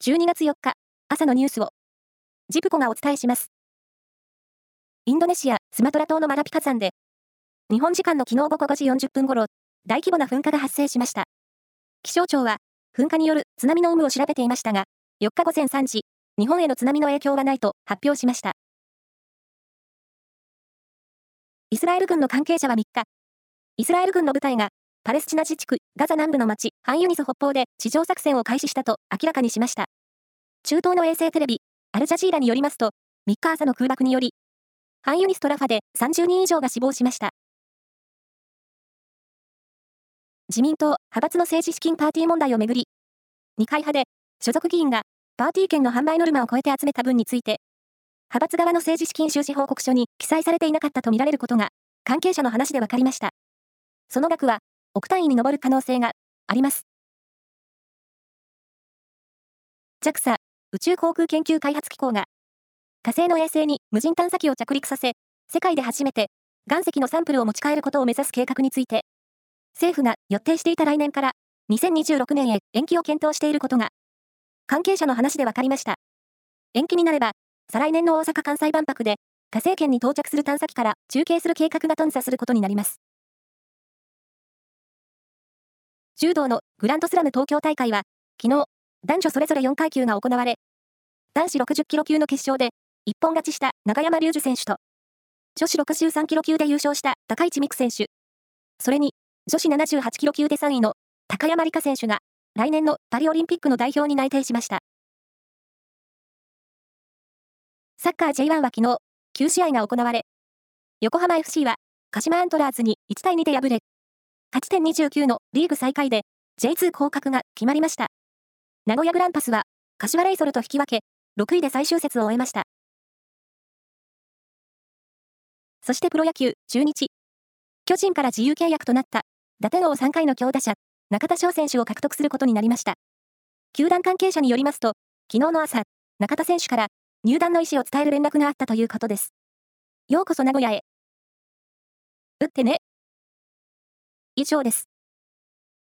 12月4日、朝のニュースを、ジプコがお伝えします。インドネシア、スマトラ島のマラピ火山で、日本時間の昨日午後5時40分頃、大規模な噴火が発生しました。気象庁は、噴火による津波の有無を調べていましたが、4日午前3時、日本への津波の影響はないと発表しました。イスラエル軍の関係者は3日、イスラエル軍の部隊がパレスチナ自治区ガザ南部の町ハンユニス北方で地上作戦を開始したと明らかにしました。中東の衛星テレビ、アルジャジーラによりますと、3日朝の空爆により、ハンユニストラファで30人以上が死亡しました。自民党派閥の政治資金パーティー問題をめぐり、二階派で所属議員がパーティー券の販売ノルマを超えて集めた分について、派閥側の政治資金収支報告書に記載されていなかったとみられることが、関係者の話で分かりました。その額は、億単位に上る可能性があります。JAXA 宇宙航空研究開発機構が火星の衛星に無人探査機を着陸させ、世界で初めて岩石のサンプルを持ち帰ることを目指す計画について、政府が予定していた来年から2026年へ延期を検討していることが、関係者の話で分かりました。延期になれば、再来年の大阪・関西万博で火星圏に到着する探査機から中継する計画が頓挫することになります。柔道のグランドスラム東京大会は、昨日、男女それぞれ4階級が行われ、男子60キロ級の決勝で、一本勝ちした中山隆二選手と、女子63キロ級で優勝した高市美久選手、それに、女子78キロ級で3位の高山理香選手が、来年のパリオリンピックの代表に内定しました。サッカー J1 は昨日、9試合が行われ、横浜 FC は、鹿島アントラーズに1対2で敗れ、勝ち点29のリーグ最下位で J2 降格が決まりました。名古屋グランパスは、柏レイソルと引き分け、6位で最終節を終えました。そしてプロ野球、中日。巨人から自由契約となった、打点王3回の強打者、中田翔選手を獲得することになりました。球団関係者によりますと、昨日の朝、中田選手から入団の意思を伝える連絡があったということです。ようこそ名古屋へ。打ってね。以上です。